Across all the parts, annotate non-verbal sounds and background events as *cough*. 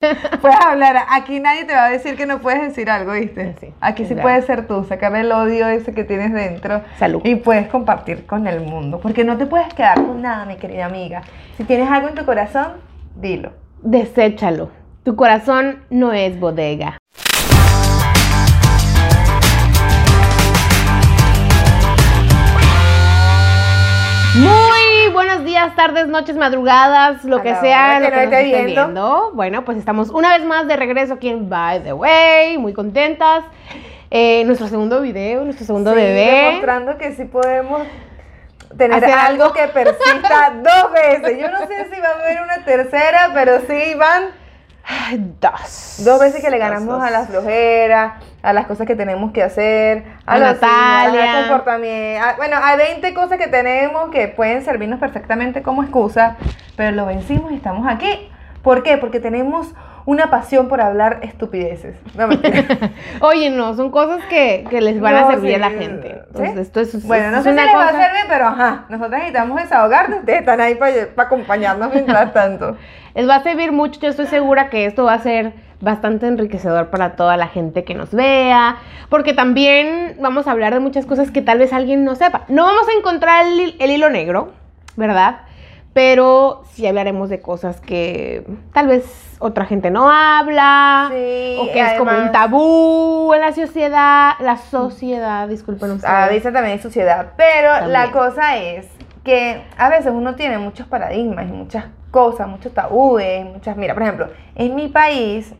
*laughs* Puedes hablar, aquí nadie te va a decir que no puedes decir algo, ¿viste? Sí, aquí sí es puedes ser tú, sacar el odio ese que tienes dentro. Salud. Y puedes compartir con el mundo, porque no te puedes quedar con nada, mi querida amiga. Si tienes algo en tu corazón, dilo. Deséchalo. Tu corazón no es bodega. Buenos días, tardes, noches, madrugadas, lo A que sea hora lo que que nos esté viendo. viendo. Bueno, pues estamos una vez más de regreso aquí en By the Way, muy contentas. Eh, nuestro segundo video, nuestro segundo Sí, bebé. Demostrando que sí podemos tener Hacer algo, algo. que persista *laughs* dos veces. Yo no sé si va a haber una tercera, pero sí van Dos. dos veces que le ganamos dos. a la flojera, a las cosas que tenemos que hacer, a, A Natalia. al comportamiento. a- bueno, hay 20 cosas que tenemos que pueden servirnos perfectamente como excusa, pero lo vencimos y estamos aquí. ¿Por qué? Porque tenemos una pasión por hablar estupideces. No. *laughs* Oye, no, son cosas que, que les van a No, servir sí. a la gente. ¿Sí? Entonces, esto es, Bueno, no es sé si una les va a servir, pero ajá, nosotros necesitamos desahogarnos, ustedes están ahí para, acompañarnos mientras tanto. Les va a servir mucho, yo estoy segura que esto va a ser bastante enriquecedor para toda la gente que nos vea, porque también vamos a hablar de muchas cosas que tal vez alguien no sepa. No vamos a encontrar el, el hilo negro, ¿verdad? Pero sí hablaremos de cosas que tal vez otra gente no habla, Sí, o que es como un además- tabú en la sociedad, la sociedad, disculpen ustedes. A veces también hay suciedad, pero También. la cosa es que a veces uno tiene muchos paradigmas y muchas cosas, muchos tabúes, muchas... Mira, por ejemplo, en mi país,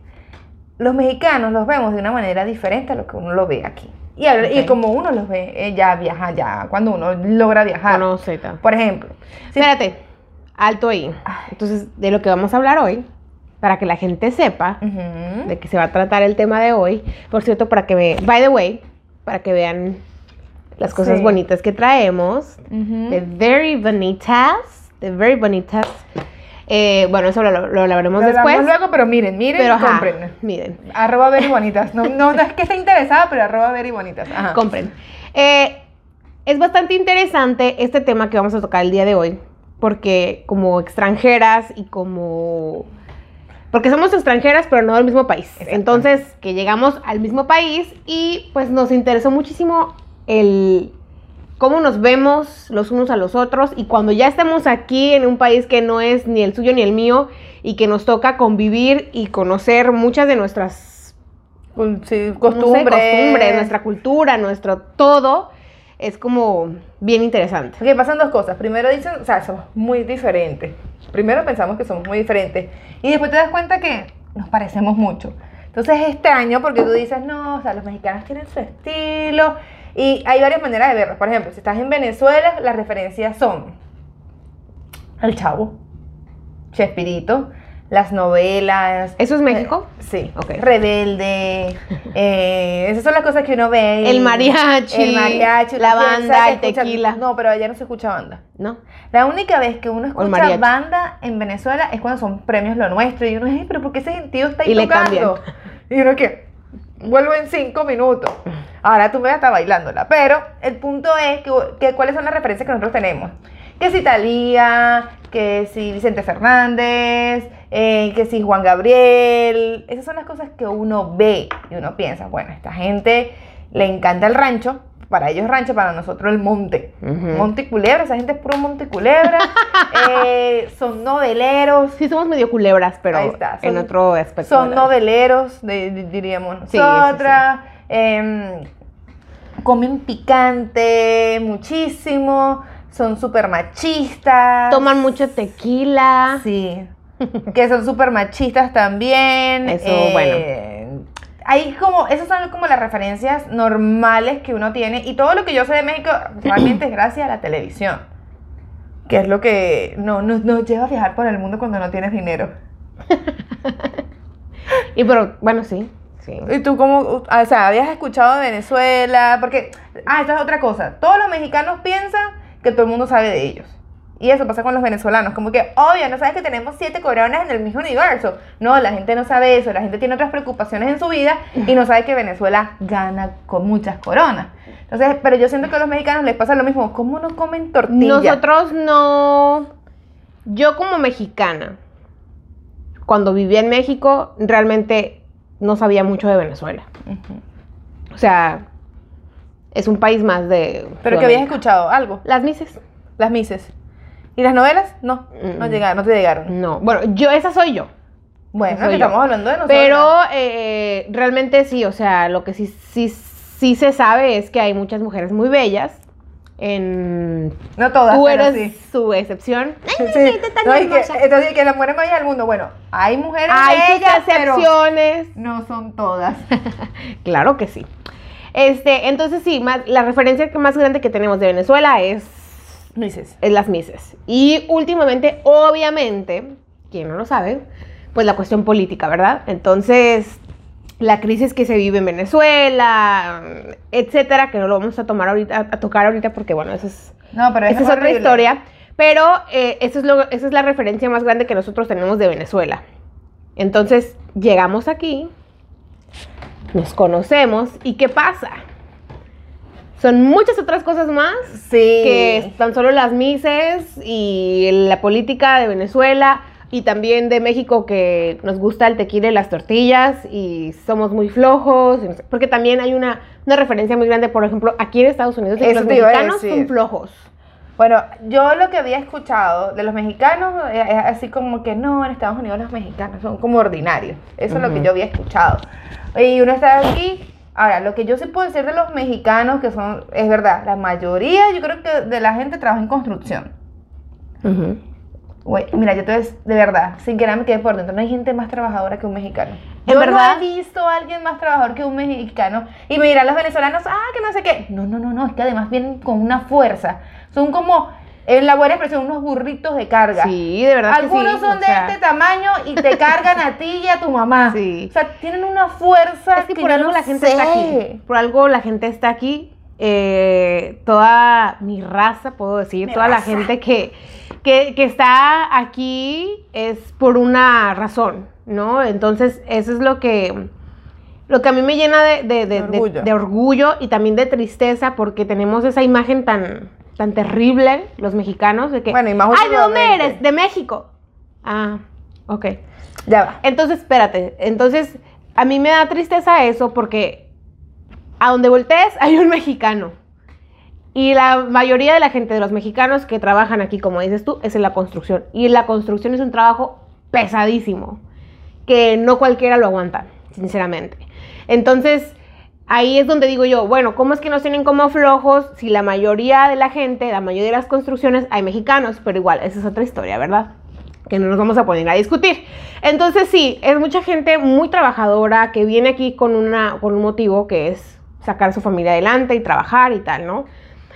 los mexicanos los vemos de una manera diferente a lo que uno lo ve aquí. Y, a- y Ok. como uno los ve, eh, ya viaja, ya, cuando uno logra viajar. Conoce. Por ejemplo, si- Espérate, alto ahí. Entonces, de lo que vamos a hablar hoy, para que la gente sepa de qué se va a tratar el tema de hoy. Por cierto, para que me, by the way, para que vean las cosas Sí. bonitas que traemos. Ujú. The very bonitas, the very bonitas. Eh, bueno, eso lo, lo hablaremos Lo hablamos después. luego, pero miren, miren pero y ajá, compren. miren, Arroba very *laughs* bonitas. No, no, no es que esté interesada, pero arroba very bonitas. Ajá. compren. Eh, es bastante interesante este tema que vamos a tocar el día de hoy, porque como extranjeras y como... Porque somos extranjeras, pero no del mismo país. Entonces, que llegamos al mismo país y pues nos interesó muchísimo el cómo nos vemos los unos a los otros y cuando ya estemos aquí en un país que no es ni el suyo ni el mío y que nos toca convivir y conocer muchas de nuestras Cul- sí, no sé, costumbres. costumbres, nuestra cultura, nuestro todo, es como bien interesante. Ok, pasan dos cosas. Primero dicen, o sea, somos muy diferentes. Primero pensamos que somos muy diferentes. Y después te das cuenta que nos parecemos mucho. Entonces es extraño porque tú dices, no, o sea, los mexicanos tienen su estilo. Y hay varias maneras de verlo. Por ejemplo, si estás en Venezuela, las referencias son El Chavo, Chespirito, las novelas. ¿Eso es México? Eh, sí. Ok. Rebelde. *laughs* eh, esas son las cosas que uno ve. El mariachi, El mariachi. la banda, el escucha- tequila. No, pero allá no se escucha banda. ¿No? La única vez que uno escucha banda en Venezuela es cuando son premios Lo Nuestro. Y uno dice, "Ay, pero ¿por qué ese gentío está ahí Y le tocando? Y uno que vuelvo en cinco minutos. Ahora tú me vas a estar bailándola. Pero el punto es que, que cuáles son las referencias que nosotros tenemos. Que si Talía, que si Vicente Fernández, eh, que si Juan Gabriel. Esas son las cosas que uno ve y uno piensa, bueno, esta gente le encanta el rancho. Para ellos rancho, para nosotros el monte. Ujú. Monte y culebra, esa gente es puro monte y culebra. *laughs* Eh, son noveleros. Sí, somos medio culebras, pero está, en son- otro aspecto. Son noveleros, de- de- diríamos Sí, sí, nosotras. em, comen picante muchísimo. Son súper machistas. Toman mucho tequila. Sí. *laughs* que son súper machistas también. Eso, bueno. Hay como, esas son como las referencias normales que uno tiene. Y todo lo que yo sé de México *clears throat* realmente es gracias a la televisión. Que es lo que no, nos nos lleva a viajar por el mundo cuando no tienes dinero. *laughs* Y pero, bueno, sí. Sí. ¿Y tú cómo, o sea, habías escuchado de Venezuela? Porque, ah, esta es otra cosa. Todos los mexicanos piensan que todo el mundo sabe de ellos. Y eso pasa con los venezolanos, como que, obvio, no sabes que tenemos siete coronas en el mismo universo. No, la gente no sabe eso, la gente tiene otras preocupaciones en su vida y no sabe que Venezuela gana con muchas coronas. Entonces, pero yo siento que a los mexicanos les pasa lo mismo, ¿cómo no comen tortilla? Nosotros no. Yo como mexicana, cuando vivía en México, realmente no sabía mucho de Venezuela. O sea, es un país más de... Pero que habías escuchado algo. Las Mises. Las Mises. ¿Y las novelas? No, no Mm. llegaron, no te llegaron. No, bueno, yo, esa soy yo. Bueno, que yo. estamos hablando de nosotros. Pero eh, realmente sí, o sea, lo que sí, sí, sí se sabe es que hay muchas mujeres muy bellas. En... No todas, Tú pero eres sí. su excepción. Sí. tan No, que, entonces, que las mujeres más bellas del mundo. Bueno, hay mujeres Hay bellas, pero excepciones. no son todas. *laughs* Claro que sí. Este, entonces sí, más, la referencia que más grande que tenemos de Venezuela es, Mises. es las Mises. Y últimamente, obviamente, quien no lo sabe, pues la cuestión política, ¿verdad? Entonces, la crisis que se vive en Venezuela, etcétera, que no lo vamos a tomar ahorita, a tocar ahorita porque, bueno, eso es, No, pero esa es otra historia. Pero eh, eso es lo- esa es la referencia más grande que nosotros tenemos de Venezuela. Entonces, llegamos aquí, nos conocemos, ¿y qué pasa? Son muchas otras cosas más Sí. que tan solo las mises y la política de Venezuela y también de México que nos gusta el tequila y las tortillas y somos muy flojos, porque también hay una, una referencia muy grande, por ejemplo, aquí en Estados Unidos, de que Eso los mexicanos son flojos. Bueno, yo lo que había escuchado de los mexicanos es es así como que no, en Estados Unidos los mexicanos son como ordinarios. Eso es lo que yo había escuchado. Y uno está aquí. Ahora, lo que yo sí puedo decir de los mexicanos, que son, es verdad, la mayoría, yo creo que de la gente trabaja en construcción. Güey, mira, yo te de verdad, sin que nada me quede por dentro, no hay gente más trabajadora que un mexicano. ¿En Yo verdad? no he visto a alguien más trabajador que un mexicano. Y me dirán los venezolanos, ah, que no sé qué. No, no, no, no, es que además vienen con una fuerza. Son como, en la buena expresión, unos burritos de carga. Sí, de verdad Algunos que sí. son de sea, este tamaño y te cargan a ti y a tu mamá. *laughs* Sí. O sea, tienen una fuerza Es que que por algo no la gente sé. está aquí. Por algo la gente está aquí. Eh, toda mi raza, puedo decir, Mi toda la gente que, que, que está aquí es por una razón, ¿no? Entonces, eso es lo que, lo que a mí me llena de, de- de- De de- orgullo. de orgullo y también de tristeza porque tenemos esa imagen tan, tan terrible, los mexicanos, de que, Bueno, y más ¡ay, ¿de dónde eres? De México. Ah, ok. Ya va. Entonces, espérate. Entonces, a mí me da tristeza eso porque a donde voltees hay un mexicano. Y la mayoría de la gente de los mexicanos que trabajan aquí, como dices tú, es en la construcción. Y la construcción es un trabajo pesadísimo, que no cualquiera lo aguanta, sinceramente. Entonces, ahí es donde digo yo, bueno, ¿cómo es que nos tienen como flojos si la mayoría de la gente, la mayoría de las construcciones hay mexicanos? Pero igual, esa es otra historia, ¿verdad? que no nos vamos a poner a discutir. Entonces sí, es mucha gente muy trabajadora que viene aquí con, una, con un motivo que es sacar a su familia adelante y trabajar y tal, ¿no?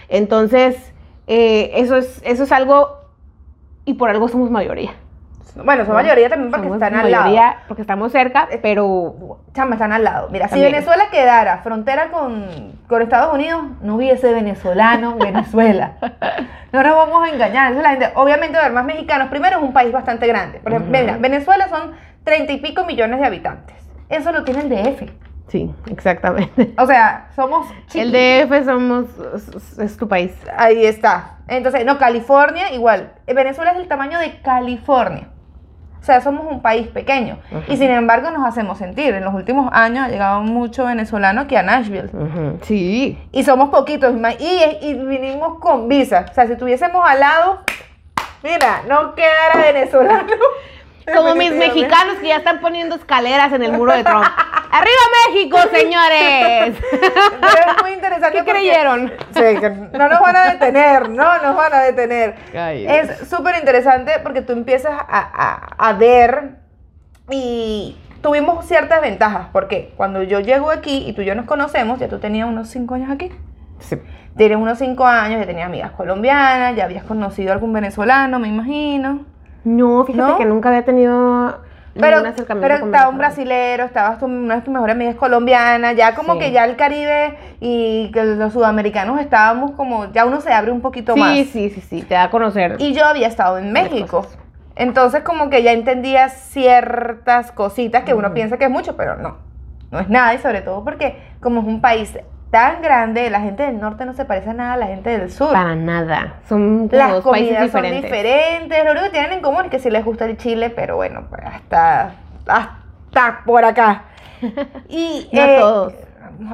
Entonces, eh, eso, es, eso es algo, y por algo somos mayoría. Bueno, son mayoría también porque Somos están al lado. mayoría porque estamos cerca, pero Chama, están al lado. Mira, si. Venezuela quedara frontera con, con Estados Unidos, no hubiese venezolano en Venezuela. *laughs* No nos vamos a engañar. Esa es la gente. Obviamente, haber más mexicanos. Primero, es un país bastante grande. Por ejemplo, mira, Venezuela son treinta y pico millones de habitantes. Eso lo tiene el DF. sí, exactamente. O sea, somos El chiquitos. DF somos, es, es tu país. Ahí está. Entonces, no, California igual. Venezuela es el tamaño de California. O sea, somos un país pequeño. Y sin embargo nos hacemos sentir. En los últimos años ha llegado mucho venezolano aquí a Nashville. Sí, Y somos poquitos. Y, y vinimos con visa. O sea, si estuviésemos al lado, mira, no quedara venezolano. *laughs* *laughs* Como mis Definitivamente. mexicanos que ya están poniendo escaleras en el muro de Trump. ¡Arriba México, señores! *laughs* Pero es muy interesante. ¿Qué creyeron? Sí, que no nos van a detener, no nos van a detener. Ay, es súper interesante porque tú empiezas a, a- a ver y tuvimos ciertas ventajas. Porque cuando yo llego aquí y tú y yo nos conocemos, ya tú tenías unos 5 años aquí. Sí. Tienes unos 5 años, ya tenías amigas colombianas, ya habías conocido a algún venezolano, me imagino. No, fíjate ¿No? que nunca había tenido Pero, pero estaba un brasilero, estabas tu, una de tus mejores amigas colombianas, ya como Sí. que ya el Caribe y que los sudamericanos estábamos como, ya uno se abre un poquito Sí, más. sí, sí, sí, te da a conocer. Y yo había estado en México. cosas. Entonces como que ya entendía ciertas cositas que uno Ujú. piensa que es mucho, pero no. No es nada y sobre todo porque como es un país tan grande, la gente del norte no se parece a nada a la gente del sur. Para nada. Son Las dos países comidas son diferentes. diferentes. Lo único que tienen en común es que sí les gusta el chile, pero bueno, pues hasta, hasta por acá. *laughs* Y, No eh, todos.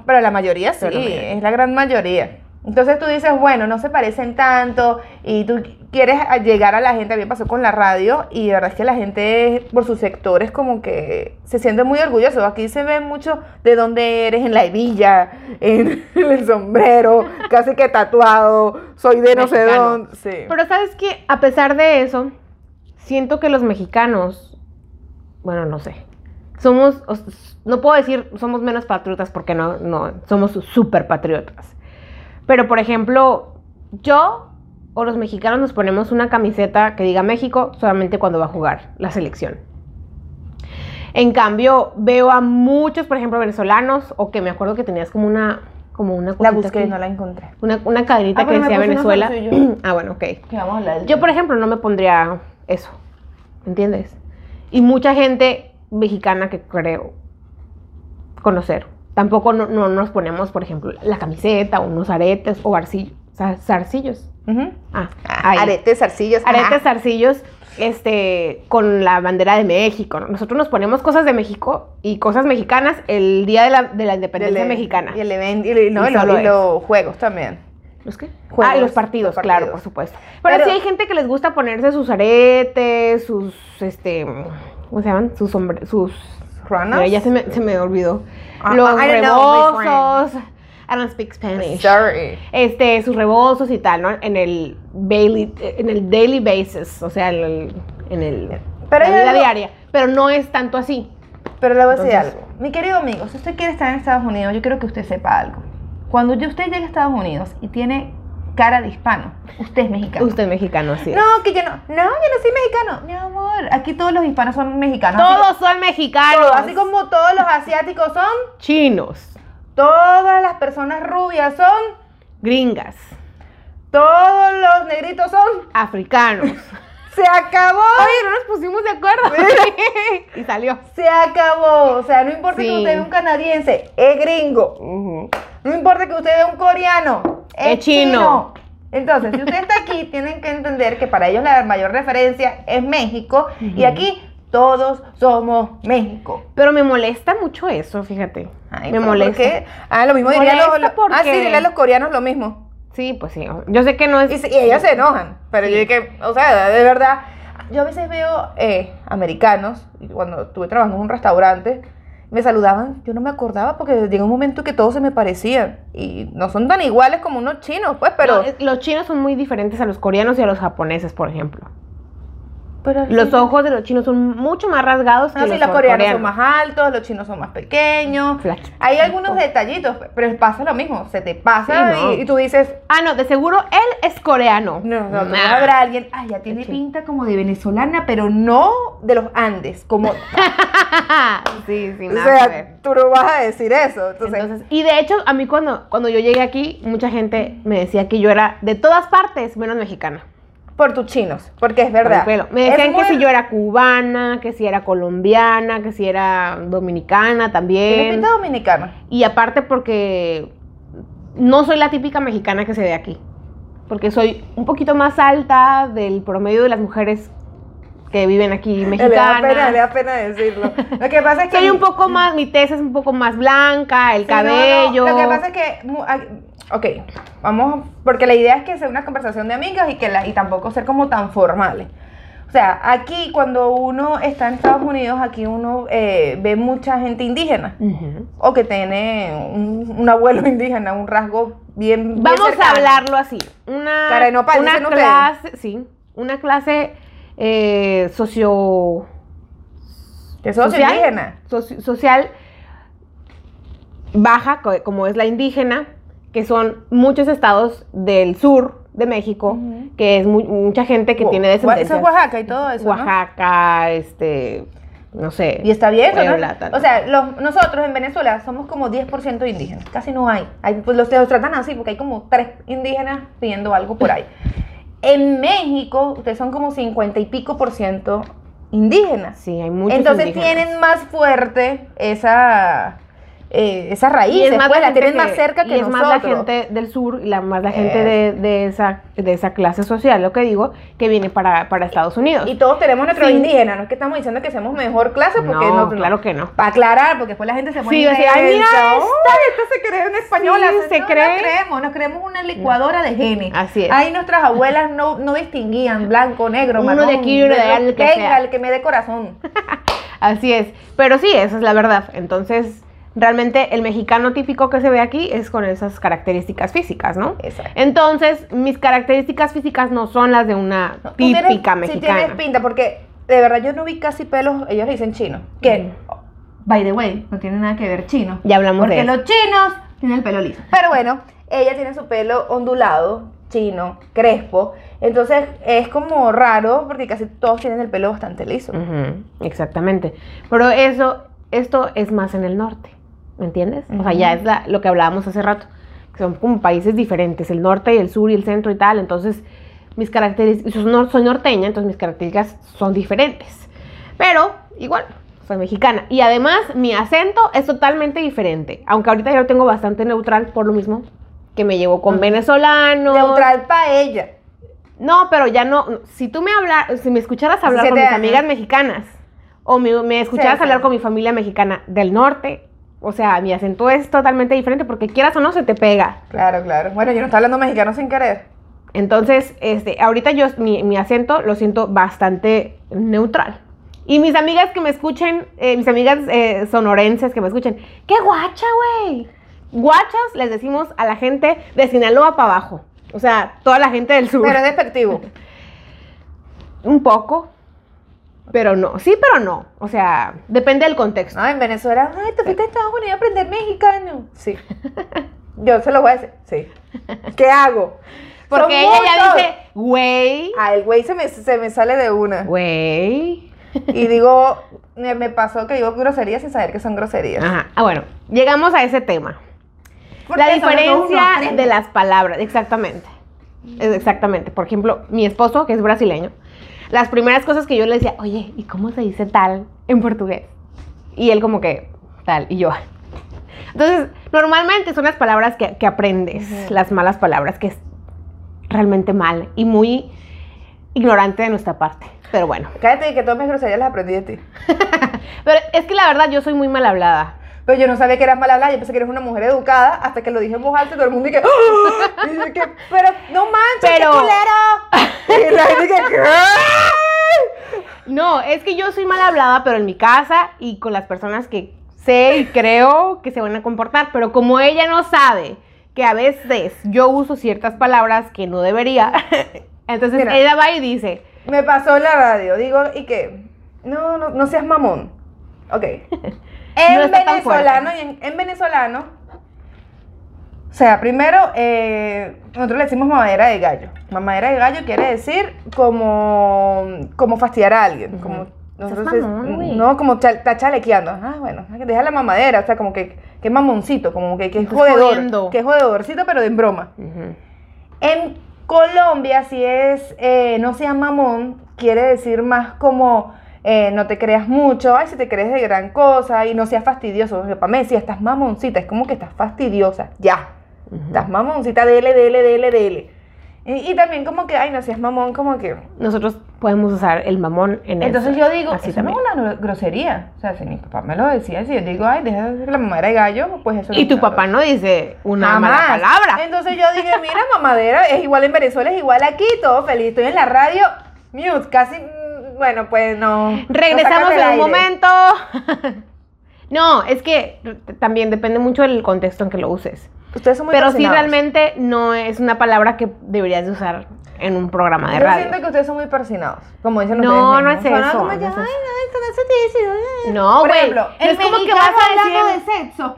Pero la mayoría sí, Pero la mayoría. es la gran mayoría. Entonces tú dices, bueno, no se parecen tanto y tú quieres llegar a la gente, a mí me pasó con la radio y de verdad es que la gente por sus sectores como que se siente muy orgulloso. Aquí se ve mucho de dónde eres, en la hebilla, en *laughs* el sombrero, casi que tatuado, soy de no sé dónde. Sí. Pero sabes que a pesar de eso, siento que los mexicanos, bueno, no sé, somos, no puedo decir somos menos patriotas porque no, no, somos súper patriotas. Pero por ejemplo, yo o los mexicanos nos ponemos una camiseta que diga México solamente cuando va a jugar la selección. En cambio, veo a muchos, por ejemplo, venezolanos, o que me acuerdo que tenías como una, como una La busqué y no la encontré. una, una cadenita Ah, que decía Venezuela. *clears throat* ah, bueno, ok. Vamos a Yo, por ejemplo, no me pondría eso, ¿entiendes? Y mucha gente mexicana que creo conocer. Tampoco no, no nos ponemos, por ejemplo, la camiseta, unos aretes o arcillos, zarcillos. Ujú. Ah, ahí. Aretes, zarcillos. ajá. Aretes, zarcillos, este, con la bandera de México. ¿no? Nosotros nos ponemos cosas de México y cosas mexicanas el día de la, de la independencia Del- mexicana. Y el evento, y, no, Y y lo- solo y los juegos también. ¿Los qué? Juegos, ah, y los partidos, los claro, partidos. por supuesto. Pero, Pero- sí hay gente que les gusta ponerse sus aretes, sus, este, ¿cómo se llaman? Sus sombreros, sus... ¿Ruanas? Mira, ya se me, se me olvidó. Ah, los I know, rebozos. I don't speak Spanish. Sorry. Este, sus rebozos y tal, ¿no? En el daily, en el daily basis, o sea, en el, en el Pero la vida diaria. Pero no es tanto así. Pero le voy a decir algo. Mi querido amigo, si usted quiere estar en Estados Unidos, yo quiero que usted sepa algo. Cuando usted llega a Estados Unidos y tiene cara de hispano, usted es mexicano. Usted es mexicano, es. No, que yo no. No, yo no soy mexicano. Mi amor, aquí todos los hispanos son mexicanos. Todos son mexicanos. todos, así como todos los asiáticos son, chinos, todas las personas rubias son, gringas, todos los negritos son. africanos. *laughs* Se acabó. Oye, no nos pusimos de acuerdo. *laughs* y salió. Se acabó. O sea, no importa que Sí. usted vea un canadiense, es gringo. No importa que usted vea un coreano, es, Es chino. Entonces, si usted está aquí, *laughs* tienen que entender que para ellos la mayor referencia es México y aquí todos somos México. Pero me molesta mucho eso, fíjate. Ay, me molesta. ¿por qué? Ah, lo mismo dirían los, los- Ah, sí, dirían los coreanos lo mismo. Sí, pues sí. Yo sé que no es. Y, y ellos se enojan. Pero Sí. yo que, o sea, de verdad, yo a veces veo eh, americanos, cuando estuve trabajando en un restaurante, me saludaban, yo no me acordaba porque llegó un momento que todos se me parecían. Y no son tan iguales como unos chinos, pues, pero... Los chinos son muy diferentes a los coreanos y a los japoneses, por ejemplo. Pero Los sí. ojos de los chinos son mucho más rasgados que No, sí, los, los coreanos, son coreanos. más altos, los chinos son más pequeños. Hay algunos detallitos, pero pasa lo mismo. Se te pasa Sí, no. y, y tú dices, Ah, no, de seguro él es coreano. no, no, no habrá alguien, ay, ya tiene pinta como de venezolana, pero no de los Andes, como... *laughs* sí, sí, o nada que sea, ver. tú no vas a decir eso. Entonces, Entonces, y de hecho, a mí cuando, cuando yo llegué aquí, mucha gente me decía que yo era de todas partes, menos mexicana. Por tus chinos, porque es verdad. Me decían que si yo era cubana, que si era colombiana, que si era dominicana también. dominicana. Y aparte porque no soy la típica mexicana que se ve aquí. Porque soy un poquito más alta del promedio de las mujeres que viven aquí Le da mexicanas. pena, le da pena decirlo. Lo que pasa es *laughs* que... Soy un poco más, mi tez es un poco más blanca, el Sí, no, no, cabello. Lo que pasa es que... Ok, vamos... Porque la idea es que sea una conversación de amigas y, que la, y tampoco ser como tan formales. O sea, aquí cuando uno está en Estados Unidos, aquí uno eh, ve mucha gente indígena. O que tiene un, un abuelo *laughs* indígena, un rasgo bien... bien Vamos a hablarlo así. Una, Cara una clase, sí, una clase eh, socio sos social, indígena. soci- social baja, co- como es la indígena, que son muchos estados del sur de México, que es mu- mucha gente que tiene descendencia. Eso es Oaxaca y todo eso, ¿no? Oaxaca, este, no sé. Y está bien. O sea, los- nosotros en Venezuela somos como 10% indígenas. Casi no hay. hay pues los, los tratan así porque hay como tres indígenas pidiendo algo por ahí. *laughs* En México, ustedes son como 50 y pico por ciento indígenas. sí, hay muchos Entonces indígenas. tienen más fuerte esa eh, esas raíces, es más pues, la la tienen más cerca que y es nosotros. más la gente del sur y la, más la gente de, de esa, de esa clase social, lo que digo, que viene para, para Estados Unidos. Y todos tenemos nuestros Sí. indígenas, no es que estamos diciendo que seamos mejor clase, porque No, no, claro que no. Para aclarar, porque después la gente se pone Sí, ay, mira esta. Esta se cree una española. Sí, se no, cree. No creemos, nos creemos una licuadora de genes. Así es. Ahí nuestras abuelas no, no distinguían blanco, negro, Uno marrón. de aquí uno de allá, el que venga, sea. el que me dé corazón. *laughs* Así es. Pero sí, esa es la verdad. Entonces, realmente el mexicano típico que se ve aquí es con esas características físicas, ¿no? Exacto. Entonces, mis características físicas no son las de una No, tú tienes- típica Sí mexicana. tienes pinta, porque de verdad yo no vi casi pelos, ellos le dicen chino. Que, by the way, no tiene nada que ver chino. Ya hablamos Porque de eso. los chinos tienen el pelo liso. Pero bueno, ella tiene su pelo ondulado, chino, crespo. Entonces es como raro porque casi todos tienen el pelo bastante liso. Exactamente. Pero eso, esto es más en el norte, ¿me entiendes? O sea, ya es la- lo que hablábamos hace rato. que Son como países diferentes, el norte y el sur y el centro y tal. Entonces, mis características, soy nor- soy norteña, entonces mis características son diferentes. Pero, igual, soy mexicana. Y además, mi acento es totalmente diferente. Aunque ahorita ya lo tengo bastante neutral por lo mismo que me llevo con Ujú. venezolanos. Neutral para ella. No, pero ya no. Si tú me hablas, si me escucharas hablar con 17 mis amigas mexicanas o me, me escucharas Sí, hablar sí. con mi familia mexicana del norte, o sea, mi acento es totalmente diferente porque quieras o no se te pega. Claro, claro. Bueno, yo no estaba hablando mexicano sin querer. Entonces, este, ahorita yo mi, mi acento lo siento bastante neutral. Y mis amigas que me escuchen, eh, mis amigas eh, sonorenses que me escuchen, ¡qué guacha, güey! Guachas les decimos a la gente de Sinaloa para abajo. O sea, toda la gente del sur. Pero es despectivo. *laughs* Un poco, pero no. Sí, pero no. O sea, depende del contexto. No, en Venezuela, ay, te fuiste a Estados Unidos a aprender mexicano. Sí. *laughs* Yo se lo voy a decir. Sí. ¿Qué hago? Porque Son ella ya dice, güey, Ah, el güey se me, se me sale de una. güey. Y *laughs* digo, me, me pasó que digo groserías sin saber que son groserías. Ajá. Ah, bueno, llegamos a ese tema. La diferencia de las palabras, exactamente. Exactamente. Por ejemplo, mi esposo, que es brasileño, las primeras cosas que yo le decía, oye, ¿y cómo se dice tal en portugués? Y él como que, tal, y yo. Entonces, normalmente son las palabras que, que aprendes, las malas palabras, que es realmente mal y muy ignorante de nuestra parte. Pero bueno. Cállate que todas mis groserías las aprendí de ti. *laughs* Pero es que la verdad yo soy muy mal hablada. Pero yo no sabía que eras mal hablada, yo pensé que eres una mujer educada hasta que lo dije en voz alta y todo el mundo dije, ¡Ah! Y yo que, pero no manches, Pero- qué culero. *laughs* Y la gente que. No, es que yo soy mal hablada, pero en mi casa y con las personas que sé y creo que se van a comportar. Pero como ella no sabe que a veces yo uso ciertas palabras que no debería, *laughs* entonces Mira. ella va y dice, Me pasó en la radio, digo, ¿y qué? No, no, no seas mamón. Ok. *laughs* En No venezolano, y en, en venezolano, o sea, primero, eh, nosotros le decimos mamadera de gallo. Mamadera de gallo quiere decir como, como fastidiar a alguien. Como, nosotros es- mamón, güey. no, como está chalequeando. Ah, bueno, deja la mamadera, o sea, como que, que mamoncito, como que, que es jodedor. jodiendo. Que es jodedorcito, pero en broma. "Ujú". En Colombia, si es eh, no seas mamón, quiere decir más como eh, no te creas mucho, ay, si te crees de gran cosa y no seas fastidioso. Para mí, si estás mamoncita, es como que estás fastidiosa, ya. Ujú. Estás mamoncita, dele, dele, dele, dele. Y, y también como que, ay, no seas mamón, como que... Nosotros podemos usar el mamón en Entonces eso. yo digo, Así eso no es una gro- grosería. O sea, si mi papá me lo decía, si yo digo, ay, deja de la mamadera de gallo, pues eso no Y tu papá no dice una Jamás. mala palabra. Entonces yo dije, mira, mamadera, es igual en Venezuela, es igual aquí, todo feliz. Estoy en la radio, mute, casi, bueno, pues no. Regresamos en un momento. *laughs* no, es que también depende mucho del contexto en que lo uses. Ustedes son muy Pero sí realmente no es una palabra que deberías de usar en un programa de Yo radio. siento que ustedes son muy persinados, como dicen No, ustedes no no es eso. ay, no, esto no se dice. eh". No, Por güey. ejemplo, no es como que vas a hablando decir- de sexo.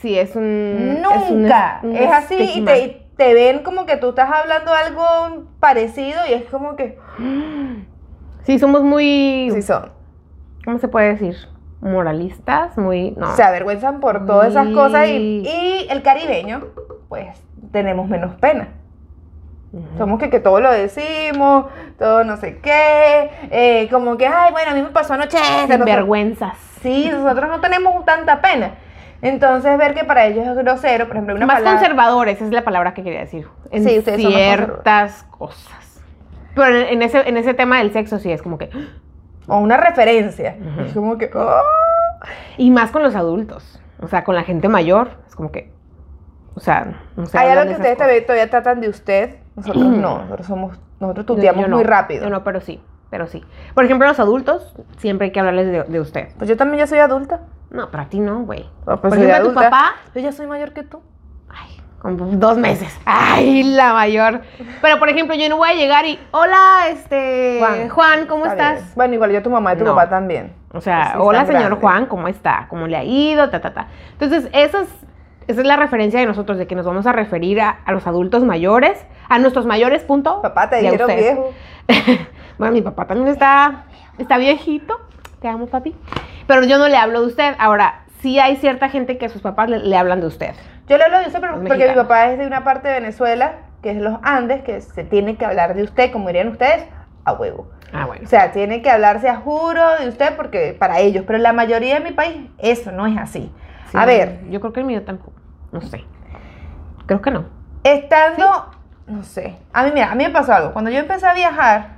Sí, es un... Nunca. un es- un Es, así estigma. y te ven como que tú estás hablando algo parecido y es como que *gasps* Sí, somos muy... sí son. ¿Cómo se puede decir? Moralistas, muy... No. se avergüenzan por todas esas cosas y, y el caribeño, pues tenemos menos pena. Somos que, que todo lo decimos, todo no sé qué, eh, como que, ay, bueno, a mí me pasó anoche. Sin vergüenzas. Sí, nosotros no tenemos tanta pena. Entonces, ver que para ellos es grosero, por ejemplo, una más palabra... conservadores, es la palabra que quería decir. En Sí, ustedes son ciertas cosas. Pero en, ese, en ese tema del sexo sí es como que... O una referencia. Ujú. Es como que... oh. Y más con los adultos. O sea, con la gente mayor. Es como que... O sea, no sé. Hay algo que ustedes todavía, todavía tratan de usted. Nosotros *clears throat* no. Nosotros somos... Nosotros tuteamos Yo- yo no, muy rápido. Yo no, pero sí. Pero sí. Por ejemplo, los adultos, siempre hay que hablarles de, de usted. Pues yo también ya soy adulta. No, para ti no, güey. Ah, pues Por ejemplo, tu adulta. papá... Yo ya soy mayor que tú. Ay, como dos meses. Ay, la mayor. Pero, por ejemplo, yo no voy a llegar y... Hola, este... Juan, ¿cómo Está estás? bien. Bueno, igual yo tu mamá y tu No. papá también. O sea, Sí, hola señor. Juan, ¿cómo está? ¿Cómo le ha ido? Ta, ta, ta. Entonces, esa es, esa es la referencia de nosotros, de que nos vamos a referir a, a los adultos mayores, a nuestros mayores, punto. Papá, te dijeron viejo. *laughs* bueno, mi papá también está, está viejito. Te amo, papi. Pero yo no le hablo de usted. Ahora, sí hay cierta gente que a sus papás le, le hablan de usted. Yo le hablo de usted pero- porque mi papá es de una parte de Venezuela, que es los Andes, que se tiene que hablar de usted, como dirían ustedes, a huevo. Ah, bueno. O sea, tiene que hablarse a juro de usted porque para ellos, pero la mayoría de mi país eso no es así. Sí, a ver, Yo creo que el mío tampoco. No sé. Creo que no. estando, no sé, a mí mira, a mí me pasó algo. Cuando yo empecé a viajar,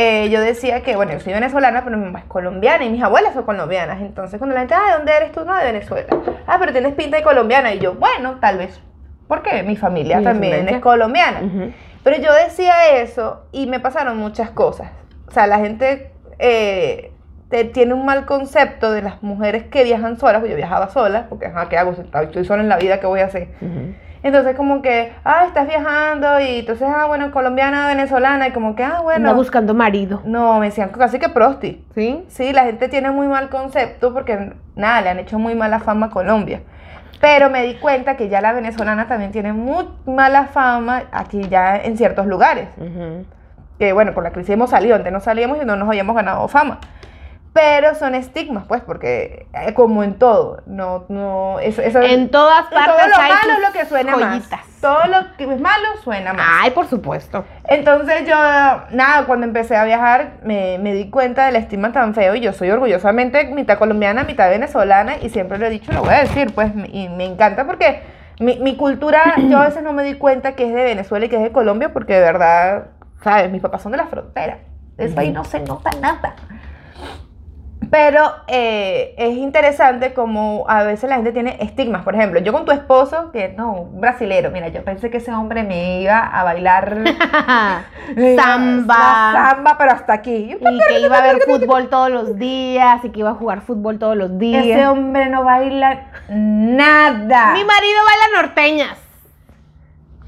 eh, yo decía que, bueno, yo soy venezolana, pero mi mamá es colombiana y mis abuelas son colombianas. Entonces, cuando la gente, ah, ¿de dónde eres tú? No, de Venezuela. Ah, pero tienes pinta de colombiana. Y yo, bueno, tal vez. Porque mi familia Mi también es colombiana. Pero yo decía eso y me pasaron muchas cosas. O sea, la gente eh, te- tiene un mal concepto de las mujeres que viajan solas, porque yo viajaba sola, porque, ajá, ¿qué hago? Estoy sola en la vida, ¿qué voy a hacer? Entonces, como que, ah, estás viajando y entonces, ah, bueno, colombiana, venezolana, y como que, ah, Anda bueno. buscando marido. No, me decían casi que prosti. ¿Sí? Sí, la gente tiene muy mal concepto porque, nada, le han hecho muy mala fama a Colombia. Pero me di cuenta que ya la venezolana también tiene muy mala fama aquí ya en ciertos lugares. Que bueno, por la crisis hemos salido, antes no salíamos y no nos habíamos ganado fama. Pero son estigmas, pues, porque eh, como en todo, no, no, eso, eso En todas en todo partes lo hay malo es lo que suena joyitas. más. Todo lo que es malo suena más. Ay, por supuesto. Entonces yo, nada, cuando empecé a viajar me, me di cuenta del estigma tan feo y yo soy orgullosamente mitad colombiana, mitad venezolana y siempre lo he dicho, lo voy a decir, pues, y me encanta porque mi, mi cultura, *clears throat* yo a veces no me di cuenta que es de Venezuela y que es de Colombia porque de verdad, ¿sabes? Mis papás son de la frontera. Eso ahí no se nota nada. Pero eh, es interesante como a veces la gente tiene estigmas. Por ejemplo, yo con tu esposo, que no, un brasilero, mira, yo pensé que ese hombre me iba a bailar *laughs* *laughs* Samba. samba, pero hasta aquí. Y que iba a ver fútbol todos los días y que iba a jugar fútbol todos los días. Ese hombre no baila nada. Mi marido baila norteñas.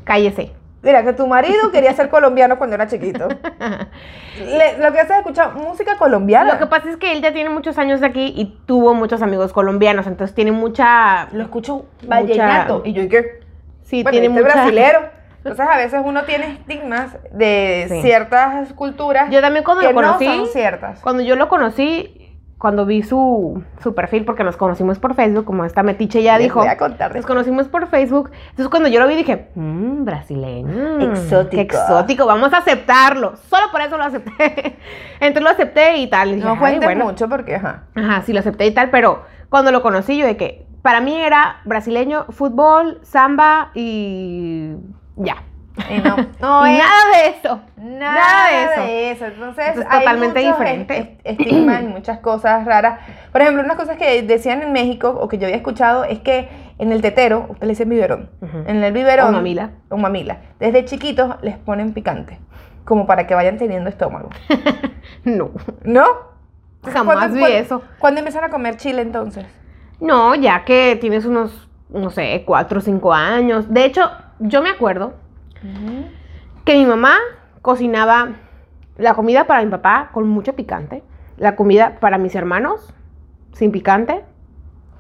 Cállese. Mira, que tu marido quería ser colombiano cuando era chiquito. *laughs* Le- lo que hace es escuchar música colombiana. Lo que pasa es que él ya tiene muchos años de aquí y tuvo muchos amigos colombianos, entonces tiene mucha... lo escucho vallenato. Y yo, ¿y qué? Sí, Bueno, tiene este mucha... brasilero. *laughs* Entonces a veces uno tiene estigmas de Sí. ciertas culturas Yo también cuando que lo conocí... no son ciertas. Cuando yo lo conocí, cuando vi su, su perfil, porque nos conocimos por Facebook, como esta metiche ya Les dijo, voy a contar nos conocimos por Facebook. Entonces cuando yo lo vi dije, mmm, brasileño. Exótico. Qué exótico, vamos a aceptarlo. Solo por eso lo acepté. *laughs* Entonces lo acepté y tal. y dije, No "Ay, cuentes bueno". mucho porque, ajá. Ajá, sí lo acepté y tal, pero cuando lo conocí yo de que para mí era brasileño, fútbol, samba y ya. No, no *laughs* y es nada de eso. nada, nada de de eso. Entonces, Eso es hay totalmente diferente. est- estigmas y muchas cosas raras. Por ejemplo, unas cosas que decían en México o que yo había escuchado es que en el tetero, usted le dicen biberón. En el biberón. O mamila. O mamila. Desde chiquitos les ponen picante. Como para que vayan teniendo estómago. *laughs* No, ¿No? jamás ¿Cuándo- vi eso. ¿Cuándo empezaron a comer chile entonces? No, ya que tienes unos, no sé, cuatro o cinco años. De hecho, yo me acuerdo que mi mamá cocinaba la comida para mi papá con mucho picante, la comida para mis hermanos sin picante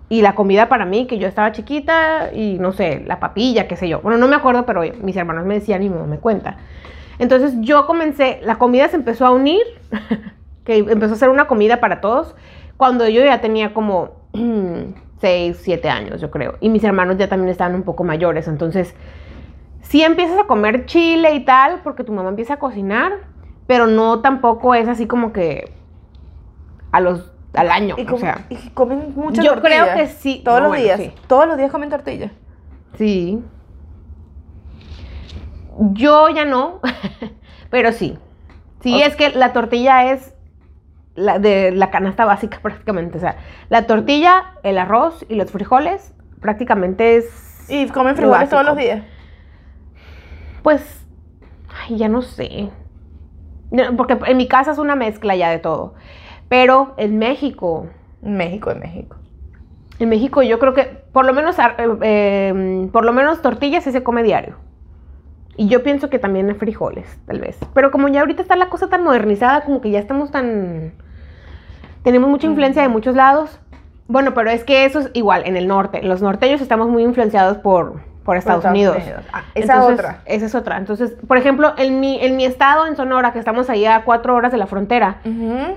y la comida para mí, que yo estaba chiquita y no sé, la papilla, qué sé yo. Bueno, no me acuerdo, pero mis hermanos me decían y mi mamá me cuenta. Entonces yo comencé, la comida se empezó a unir, *laughs* que empezó a ser una comida para todos, cuando yo ya tenía como *clears throat* 6, 7 años, yo creo. Y mis hermanos ya también estaban un poco mayores. Entonces, si empiezas a comer chile y tal, porque tu mamá empieza a cocinar, pero no tampoco es así como que a los al año, Y, o sea, y comen mucha yo tortilla. creo que sí. Todos No, los bueno, días. sí. Todos los días comen tortilla. Sí. Yo ya no, *laughs* pero sí. Sí, es que la tortilla es la de la canasta básica *laughs* prácticamente. O sea, la tortilla, el arroz y los frijoles prácticamente es... Y comen frijoles todos los días. Pues, ay, ya no sé. Porque en mi casa es una mezcla ya de todo. Pero en México, En México, en México. en México yo creo que por lo menos, eh, eh, por lo menos tortillas sí se come diario. Y yo pienso que también frijoles, tal vez. Pero como ya ahorita está la cosa tan modernizada, como que ya estamos tan... Tenemos mucha influencia de muchos lados. Bueno, pero es que eso es igual en el norte. Los norteños estamos muy influenciados por, por Estados, Unidos. Ah, esa Entonces, otra. Esa es otra. Entonces, por ejemplo, en mi, en mi estado, en Sonora, que estamos ahí a cuatro horas de la frontera,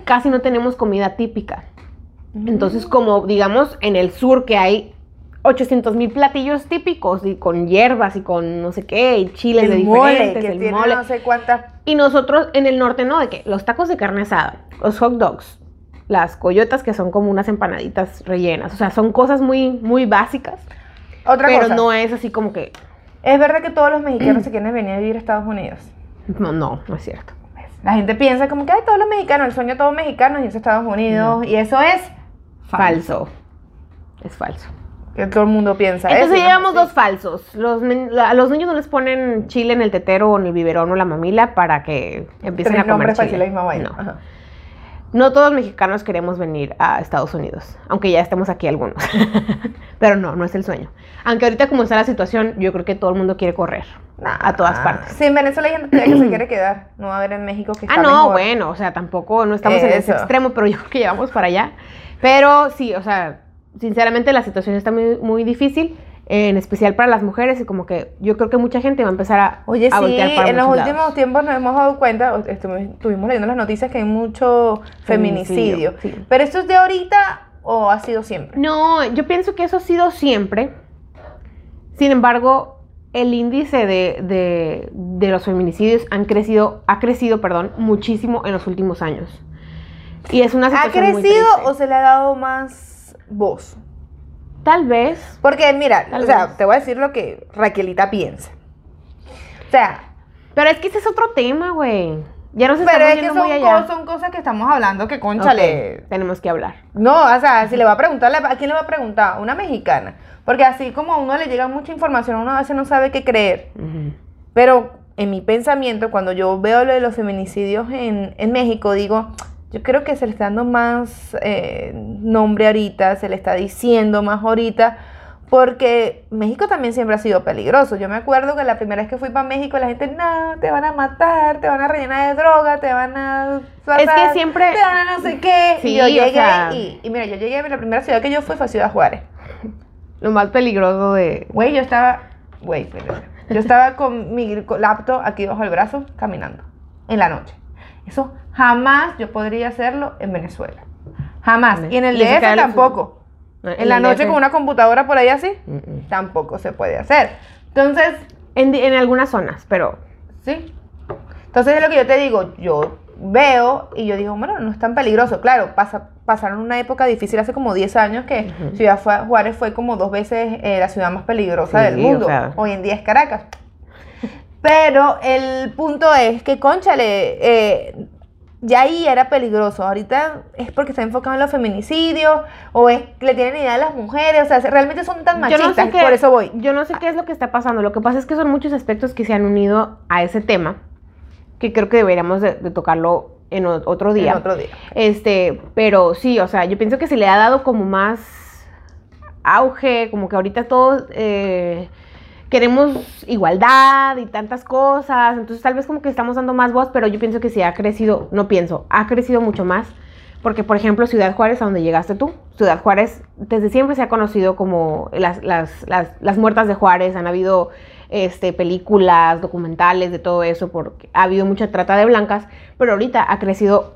casi no tenemos comida típica. Entonces, como digamos en el sur que hay 800 mil platillos típicos y con hierbas y con no sé qué, y chiles de el mole, diferentes, que el tiene mole. no sé cuántas. Y nosotros en el norte no, de que los tacos de carne asada, los hot dogs, las coyotas que son como unas empanaditas rellenas, o sea, son cosas muy, muy básicas, Otra pero cosa. no es así como que, Es verdad que todos los mexicanos *clears throat* se quieren venir a vivir a Estados Unidos. no, no, no es cierto. La gente piensa como que hay todos los mexicanos, el sueño de todos mexicanos y es Estados Unidos. Y eso es Falso. Es falso. Que todo el mundo piensa Entonces eso. ¿no? llevamos dos falsos. Los, a los niños no les ponen chile en el tetero o en el biberón o la mamila para que empiecen Tres a comer nombres para chile. decir la misma vaina. No. No todos los mexicanos queremos venir a Estados Unidos, aunque ya estemos aquí algunos. *laughs* Pero no, no es el sueño. Aunque ahorita como está la situación, yo creo que todo el mundo quiere correr a todas Ah, partes. Sí, en Venezuela hay gente que se quiere *clears throat* quedar. No va a haber en México que Ah, está no, mejor. bueno, o sea, tampoco no estamos en ese extremo, pero yo creo que llevamos para allá. Pero sí, o sea, sinceramente la situación está muy, muy difícil, en especial para las mujeres, y como que yo creo que mucha gente va a empezar a, Oye, a sí, para en los últimos tiempos nos hemos dado cuenta, estuvimos leyendo las noticias que hay mucho feminicidio. Feminicidio, sí. ¿Pero esto es de ahorita o ha sido siempre? No, yo pienso que eso ha sido siempre. Sin embargo, el índice de, de- de los feminicidios han crecido, ha crecido, perdón, muchísimo en los últimos años. Y es una ¿Ha situación crecido o se le ha dado más voz? Tal vez. Porque mira, o sea, vez. te voy a decir lo que Raquelita piensa. O sea, Pero es que ese es otro tema, güey. Ya nos pero estamos es que son, cosas, son cosas que estamos hablando que, conchale, Ok, tenemos que hablar. No, o sea, si le va a preguntar, ¿a quién le va a preguntar? Una mexicana. Porque así como a uno le llega mucha información, uno a veces no sabe qué creer. Pero en mi pensamiento, cuando yo veo lo de los feminicidios en, en México, digo, yo creo que se le está dando más eh, nombre ahorita, se le está diciendo más ahorita, porque México también siempre ha sido peligroso. Yo me acuerdo que la primera vez que fui para México, la gente, no, te van a matar, te van a rellenar de droga, te van a... Es que siempre- Te van a no sé qué. Sí, y yo o llegué sea- y, y mira, yo llegué, la primera ciudad que yo fui fue Ciudad Juárez. Lo más peligroso de... Güey, yo estaba, güey, espérate. yo estaba con mi laptop aquí bajo el brazo caminando en la noche. Eso jamás yo podría hacerlo en Venezuela. Jamás. Y en el DF tampoco. En la noche con una computadora por ahí así, tampoco se puede hacer. Entonces, En, en algunas zonas, pero... sí. Entonces es lo que yo te digo, yo veo y yo digo, bueno, no es tan peligroso. Claro, pasa, pasaron una época difícil hace como 10 años que. Ciudad Juárez fue como dos veces eh, la ciudad más peligrosa Sí, del mundo. o sea. Hoy en día es Caracas. Pero el punto es que, conchale, eh, ya ahí era peligroso. Ahorita es porque está enfocado en los feminicidios o es que le tienen idea a las mujeres. O sea, realmente son tan no machistas. sé qué- por eso voy. Yo no sé qué es lo que está pasando. Lo que pasa es que son muchos aspectos que se han unido a ese tema, que creo que deberíamos de, de tocarlo en otro día. En otro día. Este, pero sí, o sea, yo pienso que se le ha dado como más auge, como que ahorita todos eh, queremos igualdad y tantas cosas, entonces tal vez como que estamos dando más voz, pero yo pienso que sí ha crecido, no pienso, ha crecido mucho más, porque por ejemplo Ciudad Juárez, a donde llegaste tú, Ciudad Juárez desde siempre se ha conocido como las, las, las, muertas de Juárez, han habido este, películas, documentales de todo eso, porque ha habido mucha trata de blancas, pero ahorita ha crecido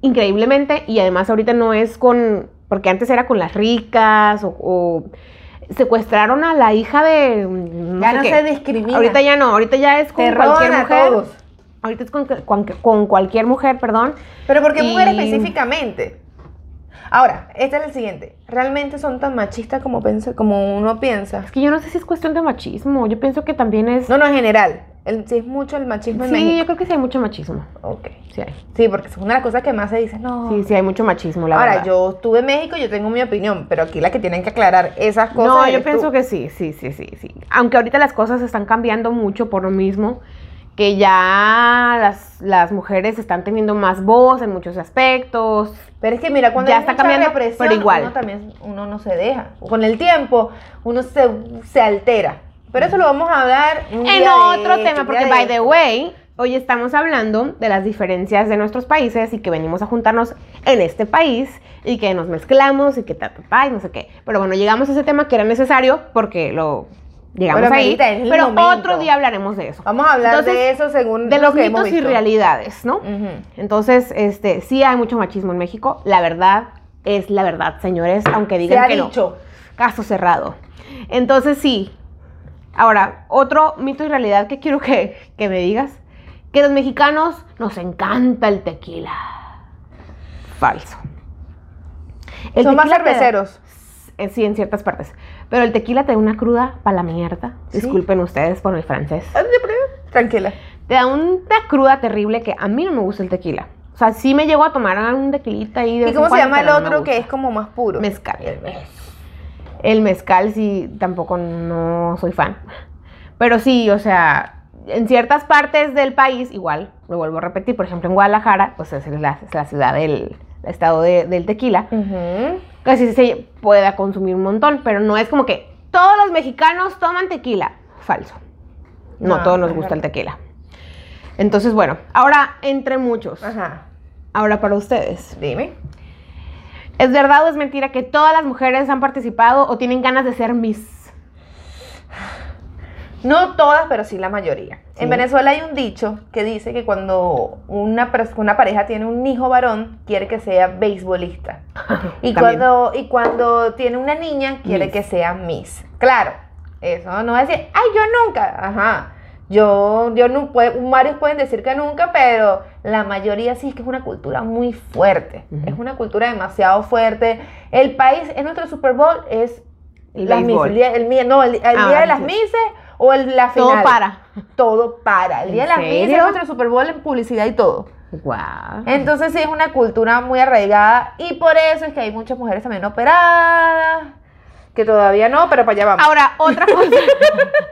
increíblemente y además ahorita no es con, porque antes era con las ricas o, o secuestraron a la hija de... mm, ya sé no qué. se discrimina. Ahorita ya no, ahorita ya es con Te cualquier a mujer. todos. Ahorita es con, con- con cualquier mujer, perdón. Pero ¿por qué mujer Y- específicamente? Ahora, este es el siguiente. ¿Realmente son tan machistas como, como uno piensa? Es que yo no sé si es cuestión de machismo. Yo pienso que también es. No, no, en general. El, sí es mucho el machismo en sí, México. yo creo que sí hay mucho machismo. Ok. Sí hay. Sí, porque es una de las cosas que más se dice, no. Sí, sí hay mucho machismo, la Ahora, verdad. yo estuve en México, yo tengo mi opinión, pero aquí la que tienen que aclarar esas cosas. No, yo pienso tú. que sí, sí, sí, sí, sí. Aunque ahorita las cosas están cambiando mucho por lo mismo, que ya las, las mujeres están teniendo más voz en muchos aspectos. Pero es que mira, cuando Ya hay está mucha cambiando, represión, pero igual. uno también uno no se deja. Con el tiempo, uno se, se altera. Pero eso lo vamos a hablar un En otro tema, porque by the way, hoy estamos hablando de las diferencias de nuestros países y que venimos a juntarnos en este país y que nos mezclamos y que ta, ta, ta, y no sé qué. Pero bueno, llegamos a ese tema que era necesario porque lo llegamos Pero, ahí. Pero momento. otro día hablaremos de eso. Vamos a hablar Entonces, de eso según de lo los que hemos y realidades, ¿no? Entonces, este, sí hay mucho machismo en México. La verdad es la verdad, señores, aunque Se digan ha que no. dicho. Caso cerrado. Entonces, sí. Ahora, otro mito y realidad que quiero que, que me digas, que los mexicanos nos encanta el tequila. Falso. El Son más da- cerveceros. eh, sí, en ciertas partes. Pero el tequila te da una cruda para la mierda. ¿Sí? Disculpen ustedes por mi francés. Tranquila. Te da una cruda terrible que a mí no me gusta el tequila. O sea, sí me llego a tomar un tequilita ahí de ¿Y cómo se llama el no otro que es como más puro? Mezcal. El mez- El mezcal sí, tampoco no soy fan. Pero sí, o sea, en ciertas partes del país, igual, lo vuelvo a repetir, por ejemplo en Guadalajara, pues es la, es la ciudad del estado de- del tequila, Ujú. casi se pueda consumir un montón, pero no es como que todos los mexicanos toman tequila. Falso. No, No, todos nos gusta el tequila. Entonces, bueno, ahora entre muchos, Ajá. ahora para ustedes. Dime. ¿Es verdad o es mentira que todas las mujeres han participado o tienen ganas de ser Miss? No todas, pero sí la mayoría. Sí. En Venezuela hay un dicho que dice que cuando una, una pareja tiene un hijo varón, quiere que sea beisbolista. *laughs* Y cuando, y cuando tiene una niña, quiere Miss. que sea Miss. Claro, eso no es decir, ay, yo nunca. Ajá. Yo, yo no puedo, varios pueden decir que nunca, pero la mayoría sí es que es una cultura muy fuerte. Es una cultura demasiado fuerte. El país, en nuestro Super Bowl, es El las béisbol. el día, el mi- no, el, el Ah, día de las. Misses o el, la final. Todo para. Todo para. El ¿En día de las Misses es nuestro Super Bowl en publicidad y todo. Wow. Entonces sí es una cultura muy arraigada y por eso es que hay muchas mujeres también operadas, que todavía no, pero para allá vamos. Ahora, otra cosa.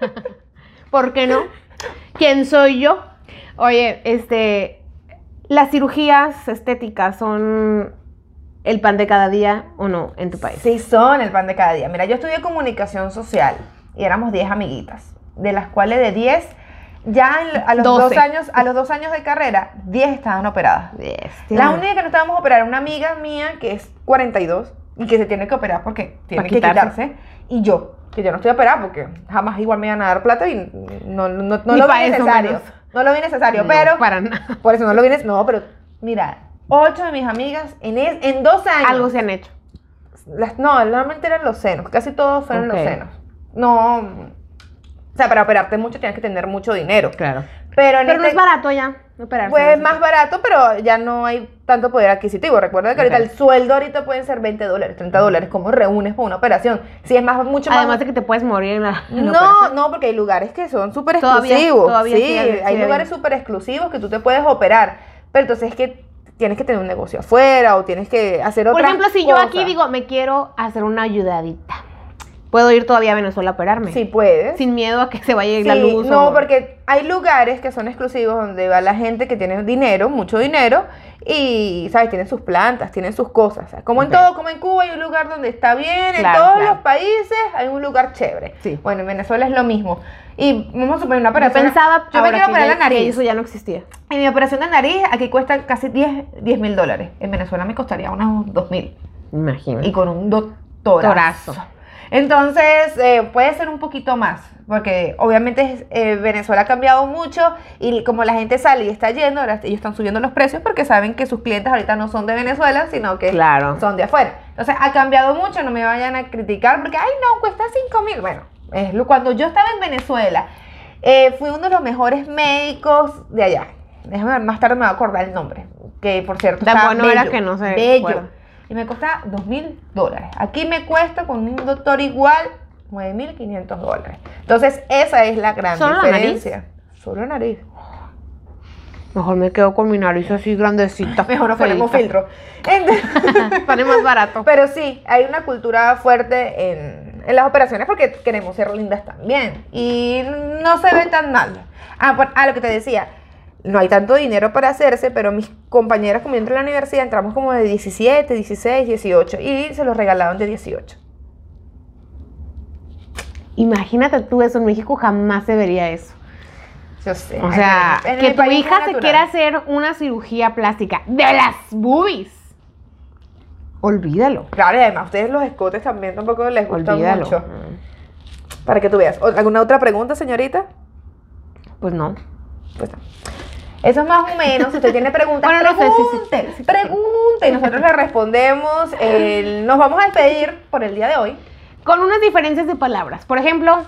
*laughs* ¿Por qué no? ¿Quién soy yo? Oye, este. ¿Las cirugías estéticas son el pan de cada día o no en tu país? Sí son el pan de cada día. Mira, yo estudié comunicación social y éramos 10 amiguitas, de las cuales de 10, ya en- a los, dos 12. años, a los dos años de carrera, 10 estaban operadas. La única que no estábamos a operar era una amiga mía que es 42 y que se tiene que operar porque tiene que quitarse. quitarse. Y yo, que yo no estoy operada porque jamás igual me iban a dar plata y no, no, no, lo vi necesario. menos. No lo vi necesario, No, pero Para nada. por eso no lo vi necesario. No, pero mira, ocho de mis amigas en, es- en dos años. Algo se han hecho. las- no, normalmente eran los senos, casi todos fueron los senos. No, o sea, para operarte mucho tienes que tener mucho dinero. Claro. Pero en Pero no es barato ya operarse. pues es más barato, pero ya no hay tanto poder adquisitivo. Recuerda que ahorita el sueldo ahorita pueden ser 20 dólares, 30 dólares. ¿Cómo reúnes para una operación? Si es más, mucho más. Además de que te puedes morir en la. en no, no, porque hay lugares que son súper Todavía- exclusivos. todavía sí, sí hay- sí hay hay. lugares súper exclusivos que tú te puedes operar. Pero entonces es que tienes que tener un negocio afuera o tienes que hacer otra Por ejemplo, si yo aquí digo, me quiero hacer una ayudadita, ¿puedo ir todavía a Venezuela a operarme? Sí puedes. Sin miedo a que se vaya a ir la Sí, luz. no, o- porque hay lugares que son exclusivos donde va la gente que tiene dinero, mucho dinero, y, ¿sabes? Tienen sus plantas, tienen sus cosas. Como en todo, como en Cuba hay un lugar donde está bien, en todos claro. los países hay un lugar chévere. Sí. Bueno, en Venezuela es lo mismo. Y vamos a suponer una Yo operación. pensaba yo me quiero operar la nariz. eso ya no existía. Y mi operación de nariz aquí cuesta casi 10 mil dólares. En Venezuela me costaría unos 2 mil. Imagínate. Y con un doctorazo. Torazo. Entonces, eh, puede ser un poquito más, porque obviamente eh, Venezuela ha cambiado mucho y como la gente sale y está yendo, ahora ellos están subiendo los precios porque saben que sus clientes ahorita no son de Venezuela, sino que Claro. son de afuera. Entonces, ha cambiado mucho, no me vayan a criticar porque, ay, no, cuesta 5 mil. Bueno, es lo- cuando yo estaba en Venezuela, eh, fui uno de los mejores médicos de allá. déjame ver, más tarde me voy a acordar el nombre. Que por cierto, Tan bueno era bello, que no se Bello. acuerda. Y me cuesta dos mil dólares. Aquí me cuesta con un doctor igual 9.500 dólares. Entonces, esa es la gran ¿Solo la diferencia. Solo nariz. Mejor me quedo con mi nariz así grandecita. *laughs* Mejor nos ponemos filtro. *laughs* Sale más barato. *laughs* Pero sí, hay una cultura fuerte en, en las operaciones porque queremos ser lindas también. Y no se ve tan mal. Ah, por- ah, lo que te decía. No hay tanto dinero para hacerse, pero mis compañeras, como yo entré a la universidad, entramos como de 17, 16, 18. Y se los regalaban de 18. Imagínate tú eso, en México jamás se vería eso. Yo sé. O sea, En el que tu hija se natural. quiera hacer una cirugía plástica de las boobies. Olvídalo. Claro, y además a ustedes los escotes también tampoco les gustan Olvídalo. mucho. Para que tú veas. ¿O- ¿Alguna otra pregunta, señorita? Pues no. Pues no. Eso es más o menos. Si usted tiene preguntas, Bueno, no sé, sí, sí, pregunte. sí. Pregunte y nosotros le respondemos. Nos vamos a despedir por el día de hoy. Con unas diferencias de palabras. Por ejemplo,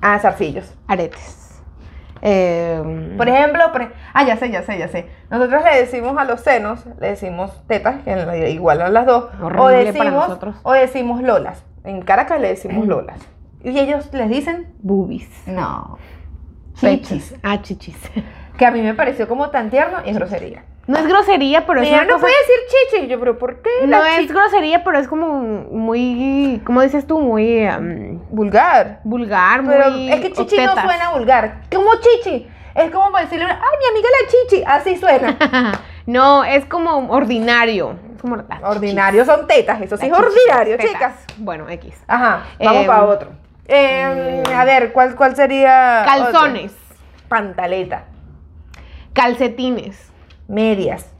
Ah, zarcillos. aretes. Eh, Por ejemplo, ej- ah, ya sé, ya sé, ya sé. Nosotros le decimos a los senos, le decimos tetas, que igual a las dos. o decimos, o decimos lolas. En Caracas le decimos lolas. Y ellos les dicen, boobies. no. Chichis. Ah, chichis. *laughs* Que a mí me pareció como tan tierno y es grosería. No es grosería, pero es Mira, una no cosa- puede decir chichi. Yo, pero ¿por qué? No es grosería, pero es como muy, ¿cómo dices tú? Muy um, vulgar. vulgar, muy Pero es que chichi no suena vulgar. ¿Cómo chichi? Es como para decirle, ay, mi amiga la chichi. Así suena. *laughs* no, es como ordinario. Es como Ordinario son tetas, eso sí es ordinario, tetas. chicas. Bueno, X. Ajá, vamos Em, para otro. Em, a ver, ¿cuál, cuál sería? Calzones? Pantaleta, calcetines, medias,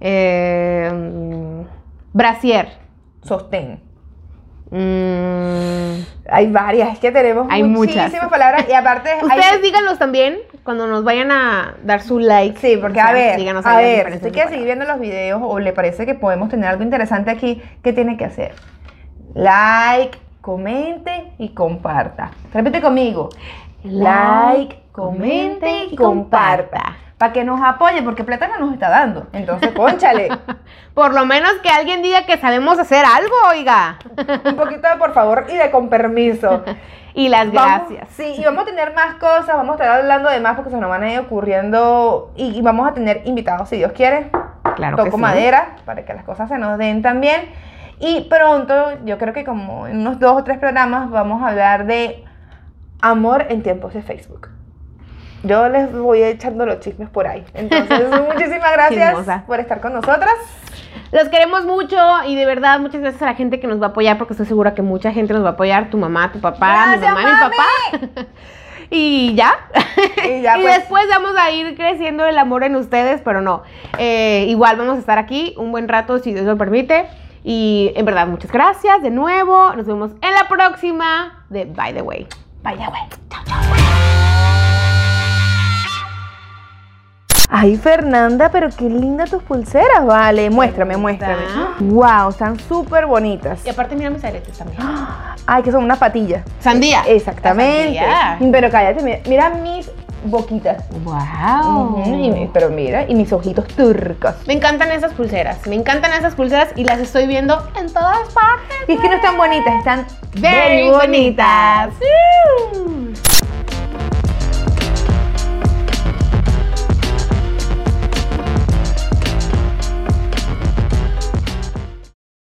eh, brasier. sostén. mm, Hay varias, es que tenemos Hay muchísimas muchas. palabras y aparte hay- Ustedes díganos también cuando nos vayan a dar su like. Sí, porque O sea, a ver, díganos a ver, si usted quiere seguir viendo los videos o le parece que podemos tener algo interesante aquí, ¿qué tiene que hacer? Like, comente y comparta. Repite conmigo. Like, comente y comparta. Para que nos apoye, porque plata no nos está dando. Entonces, conchale. *laughs* Por lo menos que alguien diga que sabemos hacer algo, oiga. Un poquito de por favor y de con permiso. *laughs* Y las Vamos- gracias. sí, y vamos a tener más cosas, vamos a estar hablando de más porque se nos van a ir ocurriendo y, y vamos a tener invitados si Dios quiere. Claro que Toco sí. madera para que las cosas se nos den también. Y pronto, yo creo que como en unos dos o tres programas vamos a hablar de amor en tiempos de Facebook. Yo les voy echando los chismes por ahí. Entonces, *laughs* muchísimas gracias Chismosa. por estar con nosotras. Los queremos mucho y de verdad muchas gracias a la gente que nos va a apoyar porque estoy segura que mucha gente nos va a apoyar, tu mamá, tu papá, mi Gracias, mamá, mi papá. *laughs* y ya. Y ya, *laughs* y pues. después vamos a ir creciendo el amor en ustedes, pero no. Eh, igual vamos a estar aquí un buen rato si Dios lo permite. Y en verdad, muchas gracias de nuevo. Nos vemos en la próxima de By the Way. By the way. Chao, chao. Ay, Fernanda, pero qué lindas tus pulseras, vale. Muéstrame, muéstrame. Wow, están súper bonitas. Y aparte, mira mis aretes también. *gasps* Ay, que son unas patillas. Sandía. Exactamente. Sandía. Pero cállate, mira, mira mis boquitas. Wow. Ujú, y mi- pero mira, y mis ojitos turcos. Me encantan esas pulseras. Me encantan esas pulseras y las estoy viendo en todas partes. Y es que no están bonitas, están Very bonitas. bonitas.